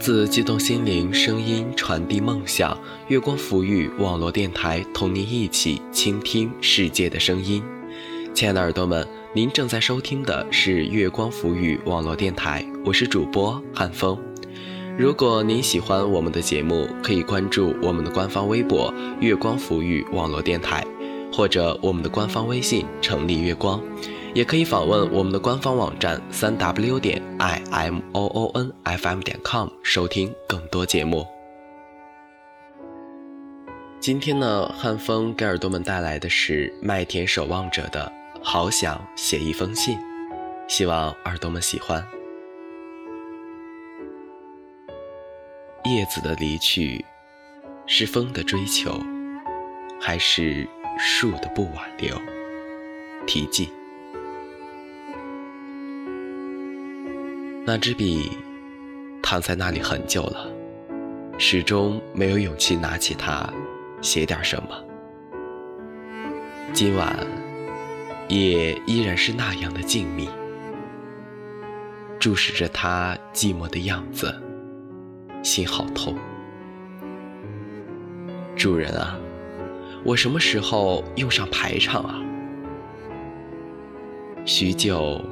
自激动心灵，声音传递梦想。月光抚育网络电台，同您一起倾听世界的声音。亲爱的耳朵们，您正在收听的是月光抚育网络电台，我是主播汉风。如果您喜欢我们的节目，可以关注我们的官方微博“月光抚育网络电台”，或者我们的官方微信“成立月光”。也可以访问我们的官方网站三 w 点 i m o o n f m 点 com 收听更多节目。今天呢，汉风给耳朵们带来的是麦田守望者的《好想写一封信》，希望耳朵们喜欢。叶子的离去，是风的追求，还是树的不挽留？题记。那支笔躺在那里很久了，始终没有勇气拿起它写点什么。今晚夜依然是那样的静谧，注视着它寂寞的样子，心好痛。主人啊，我什么时候用上排场啊？许久，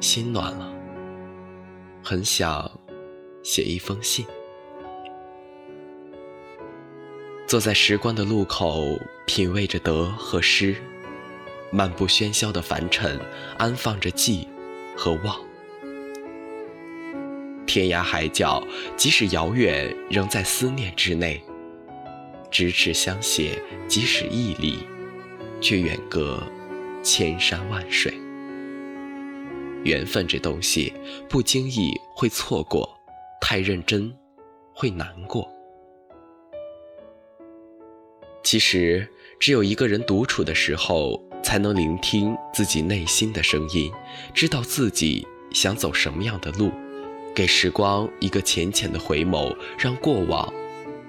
心暖了。很想写一封信，坐在时光的路口，品味着得和失，漫步喧嚣的凡尘，安放着寄和望。天涯海角，即使遥远，仍在思念之内；咫尺相携，即使屹立，却远隔千山万水。缘分这东西，不经意会错过，太认真会难过。其实，只有一个人独处的时候，才能聆听自己内心的声音，知道自己想走什么样的路，给时光一个浅浅的回眸，让过往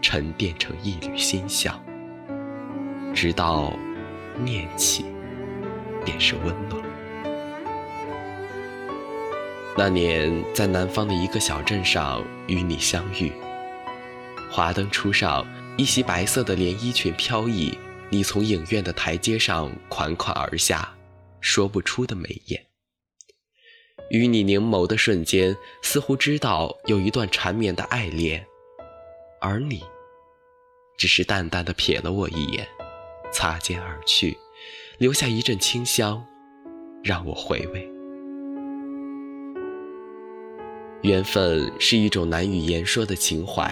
沉淀成一缕馨香，直到念起，便是温暖。那年，在南方的一个小镇上与你相遇。华灯初上，一袭白色的连衣裙飘逸，你从影院的台阶上款款而下，说不出的美艳。与你凝眸的瞬间，似乎知道有一段缠绵的爱恋，而你，只是淡淡的瞥了我一眼，擦肩而去，留下一阵清香，让我回味。缘分是一种难以言说的情怀，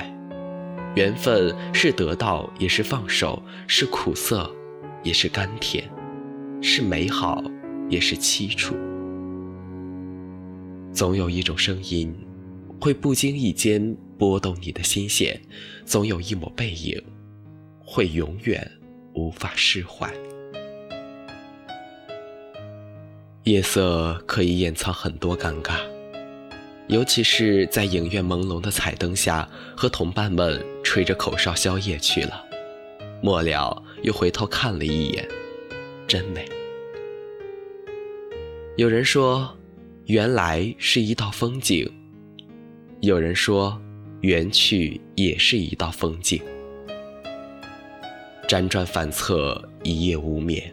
缘分是得到也是放手，是苦涩也是甘甜，是美好也是凄楚。总有一种声音，会不经意间拨动你的心弦；总有一抹背影，会永远无法释怀。夜色可以掩藏很多尴尬。尤其是在影院朦胧的彩灯下，和同伴们吹着口哨宵夜去了，末了又回头看了一眼，真美。有人说，缘来是一道风景；有人说，缘去也是一道风景。辗转反侧，一夜无眠。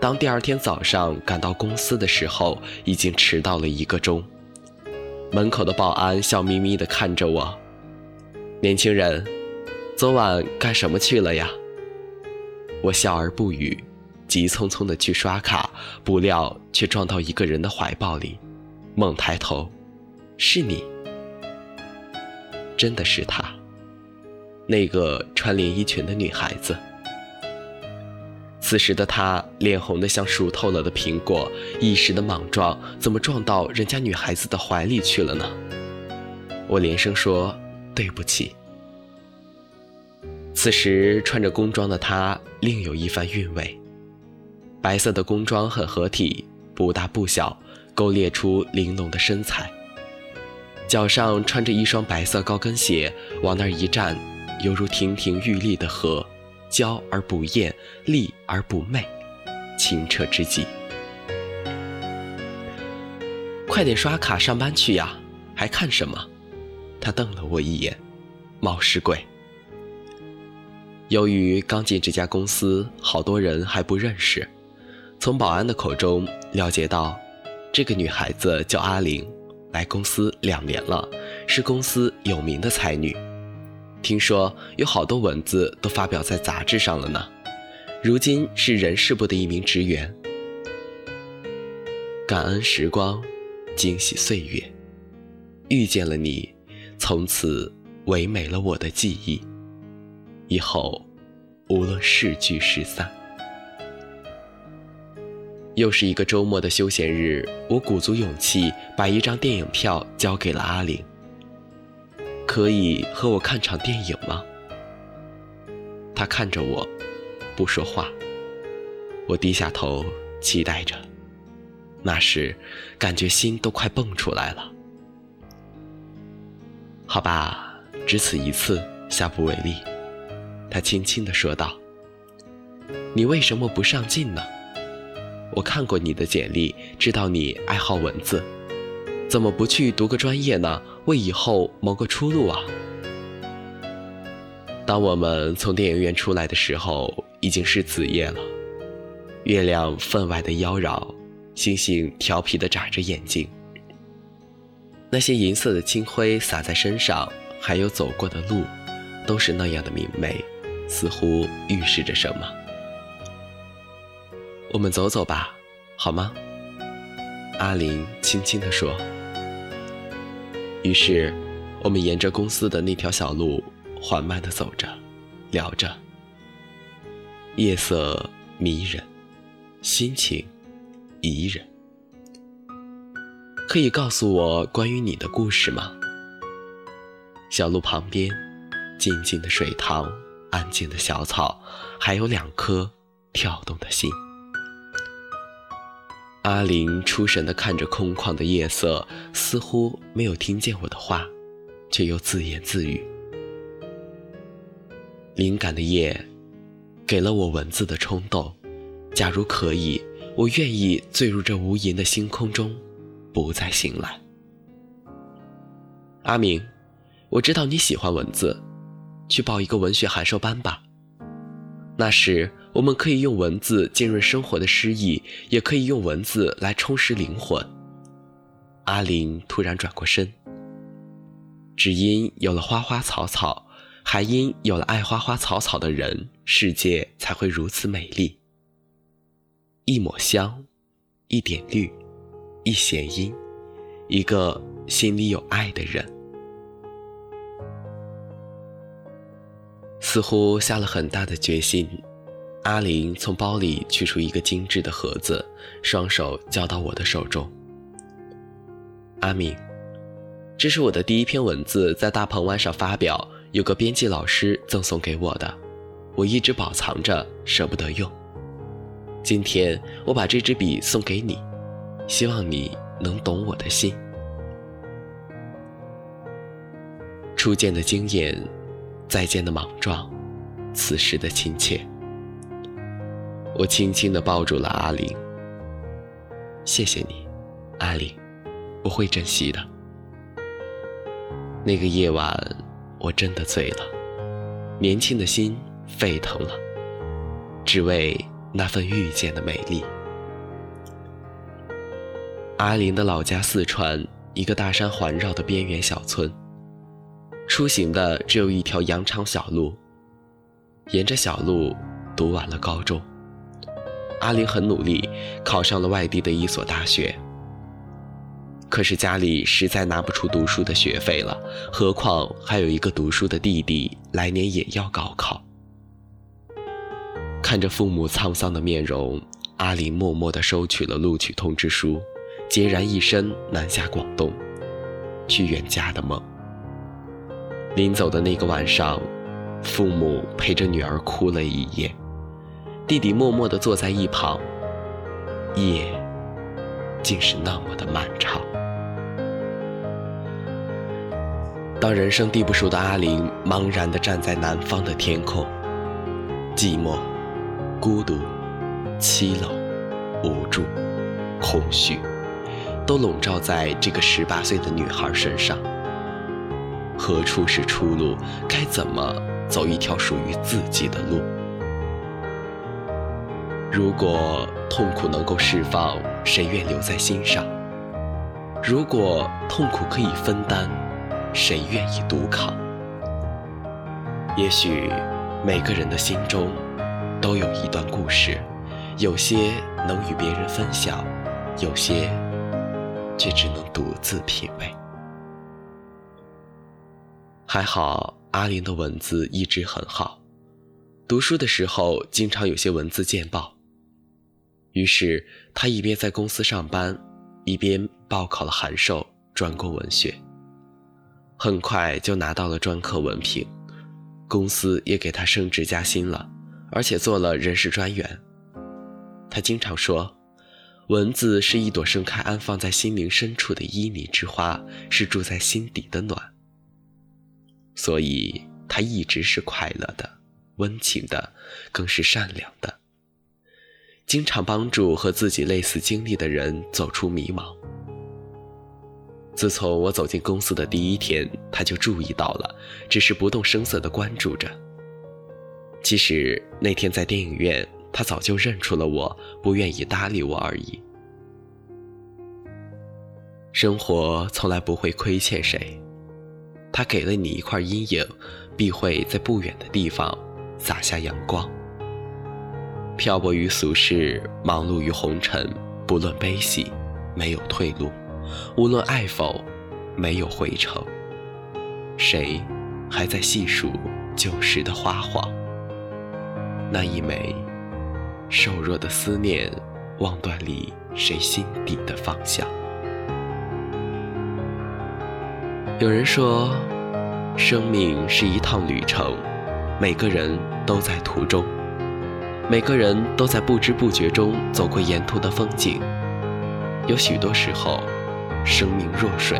当第二天早上赶到公司的时候，已经迟到了一个钟。门口的保安笑眯眯地看着我，年轻人，昨晚干什么去了呀？我笑而不语，急匆匆地去刷卡，不料却撞到一个人的怀抱里，猛抬头，是你，真的是她，那个穿连衣裙的女孩子。此时的他脸红得像熟透了的苹果，一时的莽撞，怎么撞到人家女孩子的怀里去了呢？我连声说对不起。此时穿着工装的他另有一番韵味，白色的工装很合体，不大不小，勾勒出玲珑的身材。脚上穿着一双白色高跟鞋，往那儿一站，犹如亭亭玉立的河。娇而不艳，丽而不媚，清澈之极。快点刷卡上班去呀！还看什么？他瞪了我一眼，冒失鬼。由于刚进这家公司，好多人还不认识。从保安的口中了解到，这个女孩子叫阿玲，来公司两年了，是公司有名的才女。听说有好多文字都发表在杂志上了呢。如今是人事部的一名职员。感恩时光，惊喜岁月，遇见了你，从此唯美了我的记忆。以后，无论是聚是散，又是一个周末的休闲日。我鼓足勇气，把一张电影票交给了阿玲。可以和我看场电影吗？他看着我，不说话。我低下头，期待着。那时，感觉心都快蹦出来了。好吧，只此一次，下不为例。他轻轻地说道：“你为什么不上进呢？我看过你的简历，知道你爱好文字，怎么不去读个专业呢？为以后谋个出路啊！”当我们从电影院出来的时候，已经是子夜了，月亮分外的妖娆，星星调皮地眨着眼睛。那些银色的清辉洒在身上，还有走过的路，都是那样的明媚。似乎预示着什么。我们走走吧，好吗？阿林轻轻地说。于是，我们沿着公司的那条小路缓慢地走着，聊着。夜色迷人，心情宜人。可以告诉我关于你的故事吗？小路旁边，静静的水塘。安静的小草，还有两颗跳动的心。阿玲出神地看着空旷的夜色，似乎没有听见我的话，却又自言自语：“灵感的夜，给了我文字的冲动。假如可以，我愿意坠入这无垠的星空中，不再醒来。”阿明，我知道你喜欢文字。去报一个文学函授班吧。那时，我们可以用文字浸润生活的诗意，也可以用文字来充实灵魂。阿林突然转过身，只因有了花花草草，还因有了爱花花草草的人，世界才会如此美丽。一抹香，一点绿，一弦音，一个心里有爱的人。似乎下了很大的决心，阿玲从包里取出一个精致的盒子，双手交到我的手中。阿明，这是我的第一篇文字，在大鹏湾上发表，有个编辑老师赠送给我的，我一直保藏着，舍不得用。今天我把这支笔送给你，希望你能懂我的心。初见的惊艳。再见的莽撞，此时的亲切。我轻轻地抱住了阿玲。谢谢你，阿玲，我会珍惜的。那个夜晚，我真的醉了，年轻的心沸腾了，只为那份遇见的美丽。阿玲的老家四川，一个大山环绕的边缘小村。出行的只有一条羊肠小路，沿着小路读完了高中。阿玲很努力，考上了外地的一所大学。可是家里实在拿不出读书的学费了，何况还有一个读书的弟弟，来年也要高考。看着父母沧桑的面容，阿玲默默地收取了录取通知书，孑然一身南下广东，去圆家的梦。临走的那个晚上，父母陪着女儿哭了一夜，弟弟默默地坐在一旁。夜，竟是那么的漫长。当人生地不熟的阿玲茫然地站在南方的天空，寂寞、孤独、凄冷、无助、空虚，都笼罩在这个十八岁的女孩身上。何处是出路？该怎么走一条属于自己的路？如果痛苦能够释放，谁愿留在心上？如果痛苦可以分担，谁愿意独扛？也许每个人的心中都有一段故事，有些能与别人分享，有些却只能独自品味。还好阿林的文字一直很好，读书的时候经常有些文字见报。于是他一边在公司上班，一边报考了函授专攻文学。很快就拿到了专科文凭，公司也给他升职加薪了，而且做了人事专员。他经常说，文字是一朵盛开安放在心灵深处的旖旎之花，是住在心底的暖。所以他一直是快乐的、温情的，更是善良的。经常帮助和自己类似经历的人走出迷茫。自从我走进公司的第一天，他就注意到了，只是不动声色地关注着。其实那天在电影院，他早就认出了我，不愿意搭理我而已。生活从来不会亏欠谁，他给了你一块阴影，必会在不远的地方洒下阳光。漂泊于俗世，忙碌于红尘，不论悲喜，没有退路；无论爱否，没有回程。谁还在细数旧时的花黄？那一枚瘦弱的思念，望断离谁心底的方向？有人说，生命是一趟旅程，每个人都在途中。每个人都在不知不觉中走过沿途的风景，有许多时候，生命若水，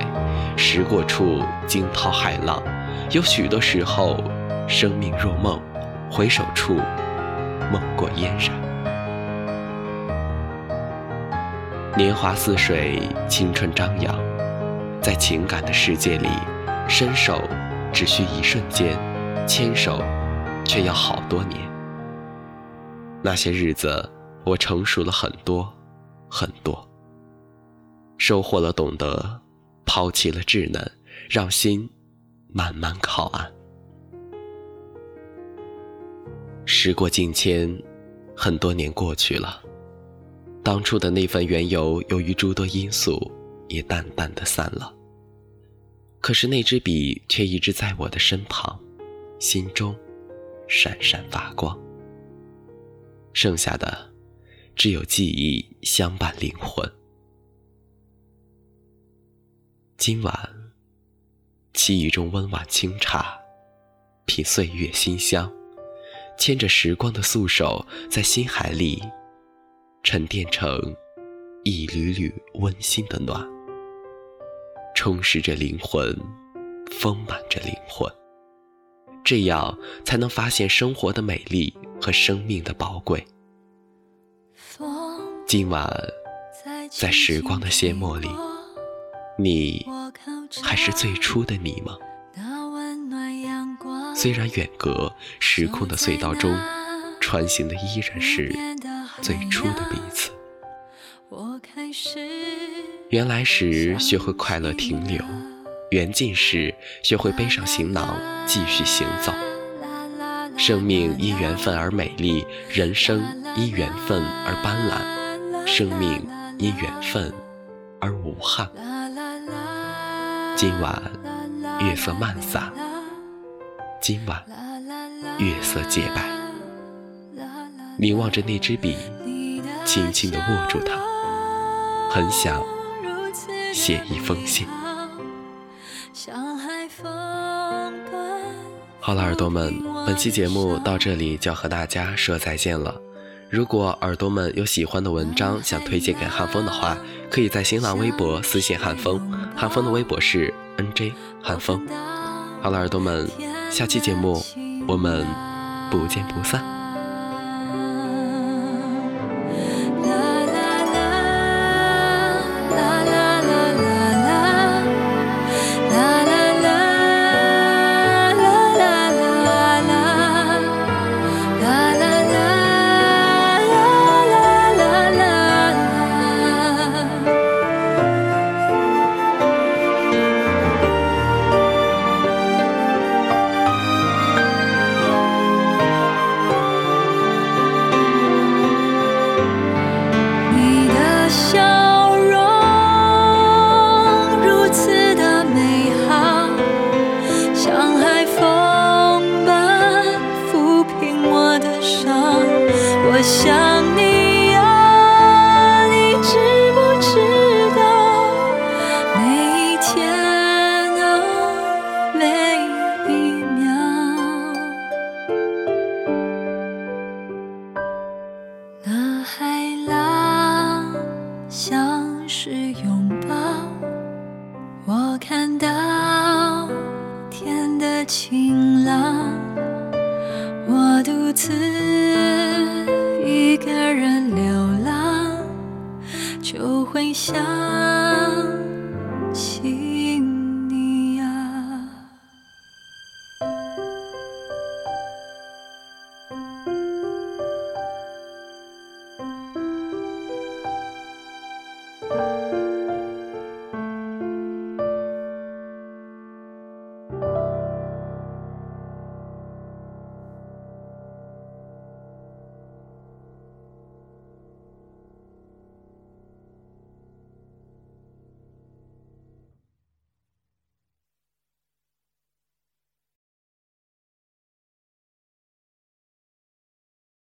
时过处惊涛骇浪；有许多时候，生命若梦，回首处梦过嫣然。年华似水，青春张扬，在情感的世界里，伸手只需一瞬间，牵手却要好多年。那些日子，我成熟了很多，很多。收获了懂得，抛弃了稚嫩，让心慢慢靠岸。时过境迁，很多年过去了，当初的那份缘由，由于诸多因素，也淡淡的散了。可是那支笔却一直在我的身旁，心中闪闪发光。剩下的，只有记忆相伴灵魂。今晚，沏一盅温婉清茶，品岁月馨香，牵着时光的素手，在心海里沉淀成一缕缕温馨的暖，充实着灵魂，丰满着灵魂。这样才能发现生活的美丽和生命的宝贵。今晚，在时光的阡陌里，你还是最初的你吗？虽然远隔时空的隧道中，穿行的依然是最初的彼此。原来时学会快乐停留。缘尽时，学会背上行囊，继续行走。生命因缘分而美丽，人生因缘分而斑斓，生命因缘分而无憾。今晚月色漫洒，今晚月色洁白。凝望着那支笔，轻轻地握住它，很想写一封信。好了，耳朵们，本期节目到这里就要和大家说再见了。如果耳朵们有喜欢的文章想推荐给汉风的话，可以在新浪微博私信汉风，汉风的微博是 nj 汉风。好了，耳朵们，下期节目我们不见不散。